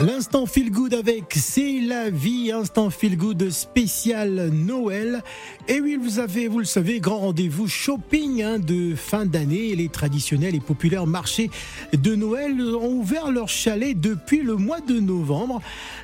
L'instant feel good avec C'est la vie, instant feel good spécial Noël. Et oui, vous avez, vous le savez, grand rendez-vous shopping hein, de fin d'année. Les traditionnels et populaires marchés de Noël ont ouvert leur chalet depuis le mois de novembre.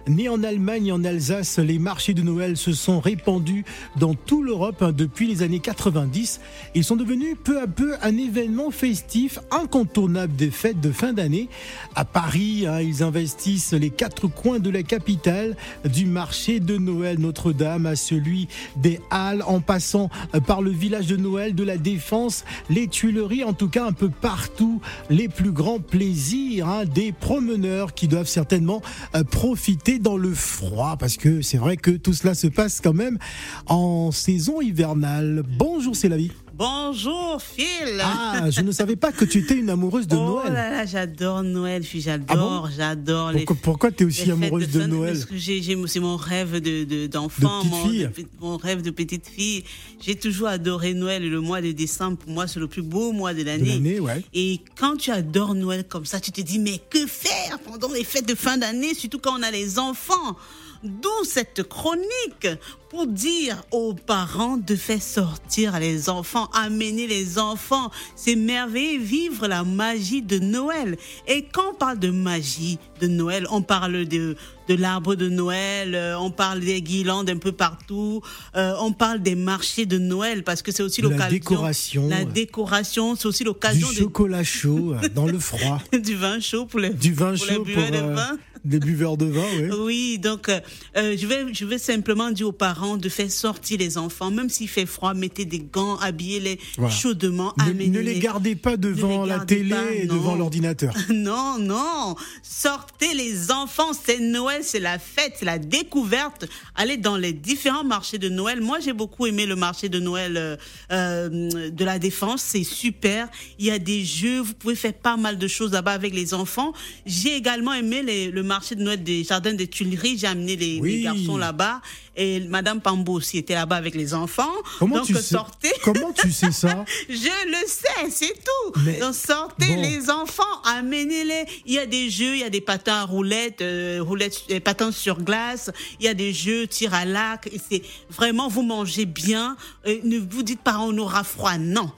Né en Allemagne et en Alsace, les marchés de Noël se sont répandus dans toute l'Europe hein, depuis les années 90. Ils sont devenus peu à peu un événement festif incontournable des fêtes de fin d'année. À Paris, hein, ils investissent les quatre coins de la capitale, du marché de Noël Notre-Dame à celui des Halles, en passant par le village de Noël, de la Défense, les Tuileries, en tout cas un peu partout, les plus grands plaisirs hein, des promeneurs qui doivent certainement euh, profiter dans le froid, parce que c'est vrai que tout cela se passe quand même en saison hivernale. Bonjour, c'est la vie. Bonjour Phil. Ah, je ne savais pas que tu étais une amoureuse de oh Noël. Oh là là, j'adore Noël, j'adore, ah j'adore les. Pourquoi tu es aussi amoureuse de, Noël C'est mon rêve de d'enfant, de mon, de, mon, rêve de petite fille. J'ai toujours adoré Noël et le mois de décembre pour moi c'est le plus beau mois de l'année. Ouais. Et quand tu adores Noël comme ça, tu te dis mais que faire pendant les fêtes de fin d'année, surtout quand on a les enfants? D'où cette chronique pour dire aux parents de faire sortir les enfants, amener les enfants, s'émerveiller, vivre la magie de Noël. Et quand on parle de magie de Noël, on parle de, de l'arbre de Noël, euh, on parle des guirlandes un peu partout, euh, on parle des marchés de Noël parce que c'est aussi l'occasion. La décoration. La décoration, c'est aussi l'occasion. Du chocolat chaud dans le froid. du vin chaud pour les, du vin pour chaud les pour, de vin. Des buveurs de vin, oui. Oui, donc euh, je, vais, je vais simplement dire aux parents de faire sortir les enfants, même s'il fait froid, mettez des gants, habillez-les voilà. chaudement, ne, amenez ne les gardez pas devant les la télé pas, et devant l'ordinateur. Non, non. Sortez les enfants, c'est Noël, c'est la fête, c'est la découverte. Allez dans les différents marchés de Noël. Moi, j'ai beaucoup aimé le marché de Noël euh, euh, de la Défense, c'est super. Il y a des jeux, vous pouvez faire pas mal de choses là-bas avec les enfants. J'ai également aimé les, le marché de Noël des Jardins des Tuileries. J'ai amené les, Oui. les garçons là-bas et Madame Pambo aussi était là-bas avec les enfants. Comment Donc tu sais. Comment tu sais ça Je le sais, c'est tout. Mais- Donc sortez bon. les enfants, amenez-les. Il y a des jeux, il y a des patins à roulettes, euh, roulettes, euh, patins sur glace. Il y a des jeux tir à l'arc. C'est vraiment vous mangez bien. Euh, ne vous dites pas on aura froid, non.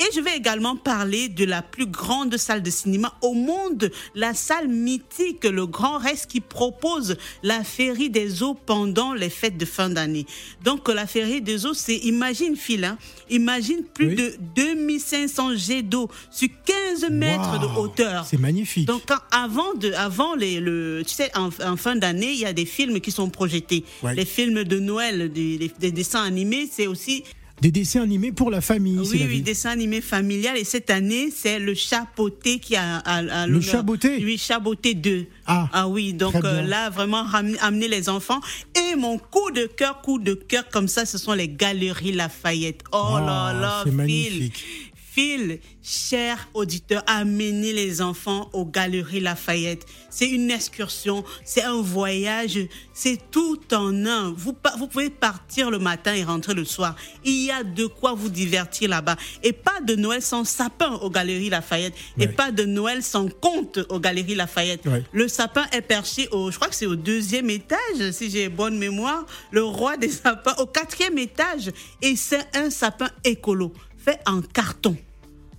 Et je vais également parler de la plus grande salle de cinéma au monde, la salle mythique, le Grand Reste qui propose la féerie des eaux pendant les fêtes de fin d'année. Donc la féerie des eaux, c'est, imagine Phil, hein, imagine plus Oui. de 2500 jets d'eau sur 15 mètres de hauteur. C'est magnifique. Donc quand- avant de, avant les, le, tu sais, en, en fin d'année, il y a des films qui sont projetés. Ouais. Les films de Noël, des, des- des dessins animés, c'est aussi Des dessins animés pour la famille. oui, la oui, vie. dessin animé familial. Et cette année, c'est le chapeauté qui a, a- a Le. Chapeauté Oui, chapeauté 2. Ah, oui, donc euh, là, vraiment, amener les enfants. Et mon coup de cœur, coup de cœur, comme ça, ce sont les galeries Lafayette. Oh Ah, là là, c'est magnifique. Phil, cher auditeur, amenez les enfants aux Galeries Lafayette. C'est une excursion, c'est un voyage, c'est tout en un. Vous, pouvez partir le matin et rentrer le soir. Il y a de quoi vous divertir là-bas. Et pas de Noël sans sapin aux Galeries Lafayette. Et pas de Noël sans conte aux Galeries Lafayette. Le sapin est perché au, je crois que c'est au deuxième étage, si j'ai bonne mémoire. Le roi des sapins au quatrième étage. Et c'est un sapin écolo, fait en carton.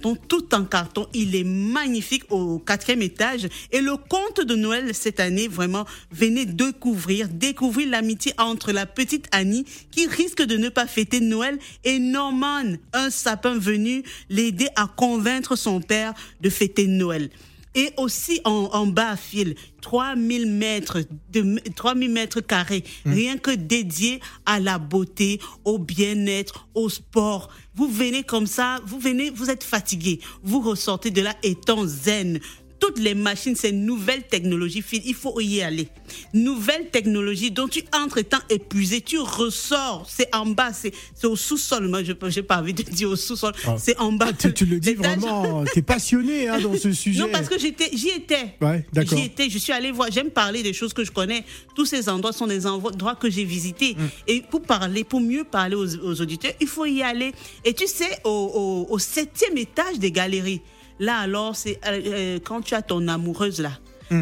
Tout en carton, il est magnifique au quatrième étage. Et le conte de Noël cette année, vraiment, venez découvrir, découvrir l'amitié entre la petite Annie qui risque de ne pas fêter Noël et Norman, un sapin venu l'aider à convaincre son père de fêter Noël. Et aussi en, en bas, Phil, 3000 mètres, de, 3000 mètres carrés, rien que dédié à la beauté, au bien-être, au sport. Vous venez comme ça, vous venez, vous êtes fatigué, vous ressortez de là étant zen. Toutes les machines, ces nouvelles technologies, il faut y aller. Nouvelles technologies dont tu entres étant épuisé, tu ressors, c'est en bas, c'est au sous-sol. Moi, je n'ai pas envie de dire au sous-sol, Ah. c'est en bas. Ah, tu, tu le dis vraiment, tu es passionné hein, dans ce sujet. Non, parce que j'étais, j'y étais. Ouais. J'y étais, je suis allée voir, j'aime parler des choses que je connais. Tous ces endroits sont des endroits que j'ai visités. Mm. Et pour parler, pour mieux parler aux, aux auditeurs, il faut y aller. Et tu sais, au, au- au septième étage des galeries, là alors, c'est euh, euh, quand tu as ton amoureuse là,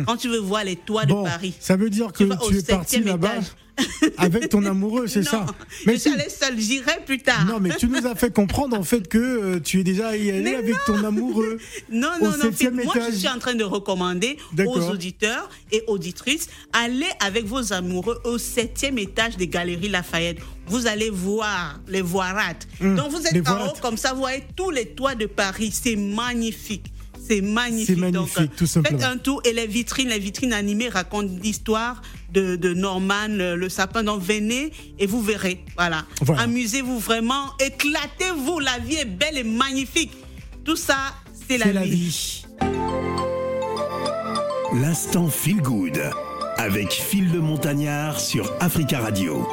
quand tu veux voir les toits. Bon, de Paris. ça veut dire que vas au tu es parti septième là-bas étage. avec ton amoureux, c'est ça je Mais allée seule, j'irai plus tard. Non, mais tu nous as fait comprendre en fait que euh, tu es déjà allé Mais avec ton amoureux. Non, Au non, non. septième Moi, je suis en train de recommander aux auditeurs et auditrices, allez avec vos amoureux au septième étage des Galeries Lafayette. Vous allez voir les voirates. Donc, vous Hum, êtes en haut, comme ça, vous voyez tous les toits de Paris. C'est magnifique. C'est magnifique. C'est magnifique, Donc, tout simplement. Faites un tour et les vitrines, les vitrines animées racontent l'histoire de, de Norman, le, le sapin. Donc venez et vous verrez. Voilà. Voilà. Amusez-vous vraiment, éclatez-vous. La vie est belle et magnifique. Tout ça, c'est C'est la, la vie. vie. L'instant Feel Good avec Phil le Montagnard sur Africa Radio.